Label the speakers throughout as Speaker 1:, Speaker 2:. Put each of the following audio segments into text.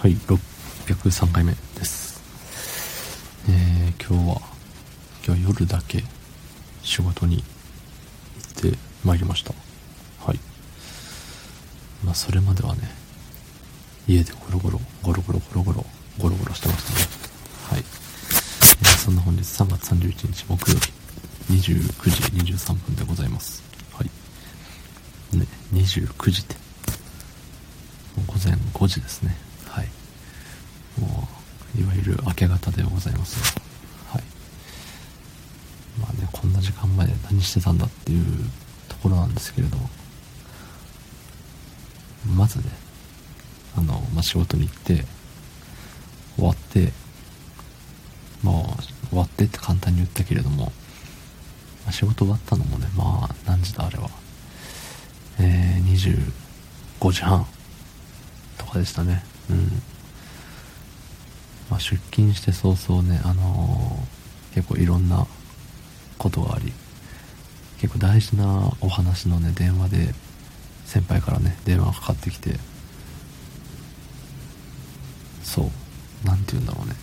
Speaker 1: はい、603回目です。えー、今日は、今日は夜だけ仕事に行ってまいりました。はい。まあ、それまではね、家でゴロゴロ、ゴロゴロゴロゴロ、ゴロゴロしてましたね。はい。えー、そんな本日3月31日木曜日、29時23分でございます。はい。ね、29時って、午前5時ですね。いわゆる明け方でございます。はい。まあねこんな時間まで何してたんだっていうところなんですけれども。まずねあの、まあ、仕事に行って終わってまあ終わってって簡単に言ったけれども、まあ、仕事終わったのもねまあ何時だあれは。えー、25時半とかでしたね。うん。まあ、出勤して早々ね、あのー、結構いろんなことがあり結構大事なお話のね電話で先輩からね電話がかかってきてそう何て言うんだろうね。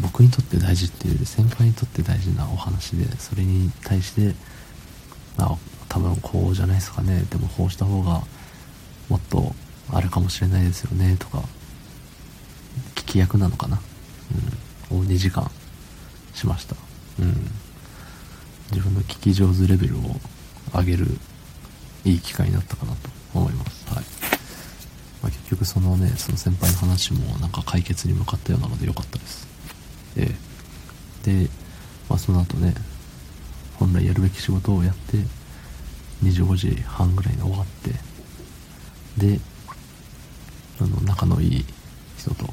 Speaker 1: 僕にとって大事っていう先輩にとって大事なお話でそれに対してまあ多分こうじゃないですかね。でもこうした方がもっとあれかもしれないですよねとか聞き役なのかな。うん。を2時間しました。うん。自分の聞き上手レベルを上げるいい機会になったかなと思います。はい、まあ、結局そのねその先輩の話もなんか解決に向かったようなので良かったです。え、で、まあ、その後ね本来やるべき仕事をやって25時半ぐらいに終わってであの仲のいい人と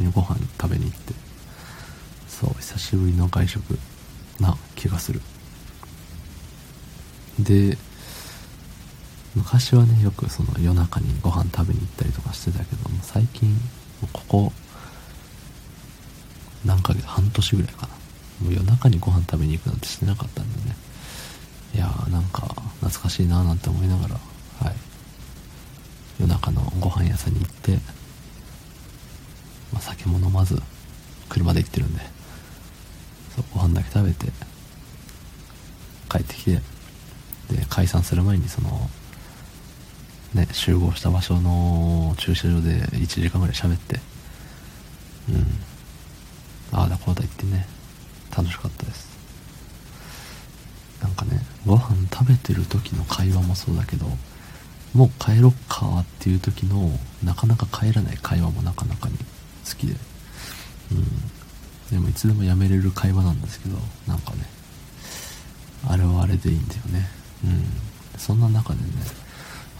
Speaker 1: 緒にご飯食べに行ってそう久しぶりの外食な気がする。で昔はねよくその夜中にご飯食べに行ったりとかしてたけど最近ここ何ヶ月半年ぐらいかな。もう夜中にご飯食べに行くなんてしてなかったんでね。いやーなんか懐かしいなーなんて思いながらはい。夜中のご飯屋さんに行って、酒も飲まず車で行ってるんでそうご飯だけ食べて帰ってきてで解散する前にそのね集合した場所の駐車場で1時間ぐらい喋ってうん。ああだこうだ言ってね楽しかったです。なんかねご飯食べてる時の会話もそうだけどもう帰ろっかっていう時のなかなか帰らない会話もなかなかに好きで。うん。でもいつでもやめれる会話なんですけどなんかね。あれはあれでいいんだよね。うん。そんな中でね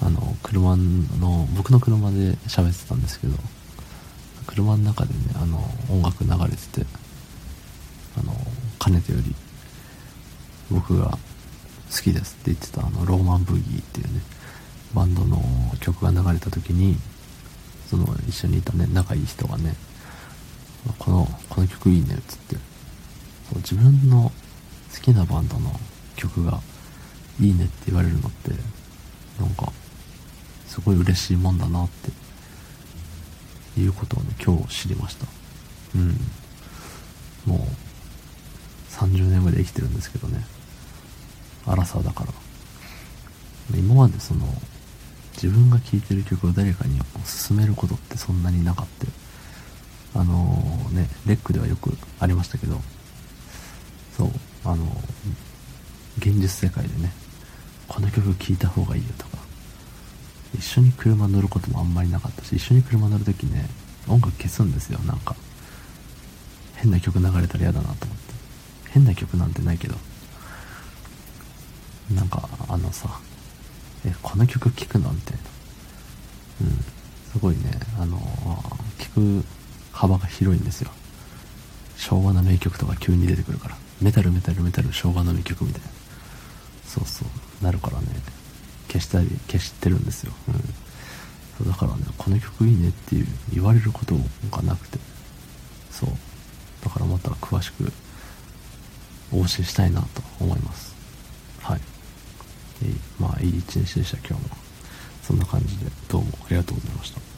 Speaker 1: あの車の僕の車で喋ってたんですけど車の中でねあの音楽流れててあのかねてより僕が好きですって言ってたあのローマンブギーっていうねバンドの曲が流れた時にその一緒にいたね仲いい人がねこのこの曲いいねっつって。そう自分の好きなバンドの曲がいいねって言われるのってなんかすごい嬉しいもんだなっていうことをね今日知りました。うん。もう30年ぐらい生きてるんですけどね。荒さだから。今までその自分が聴いてる曲を誰かに勧めることってそんなになかったあのー、ねレックではよくありましたけど。そうあのー、現実世界でねこの曲聴いた方がいいよとか。一緒に車乗ることもあんまりなかったし一緒に車乗るときね音楽消すんですよなんか。変な曲流れたら嫌だなと思って。変な曲なんてないけど。なんかあのさえこの曲聴くの？みたいな。うん。すごいね。あの聴く幅が広いんですよ。昭和の名曲とか急に出てくるから。メタルメタルメタル昭和の名曲みたいな。そうそう。なるからね。消したり消してるんですよ、うん、そうだからねこの曲いいねっていう言われることがなくて。そう。だからまた詳しくお教えしたいなと思います。まあいい一日でした。今日も。そんな感じでどうもありがとうございました。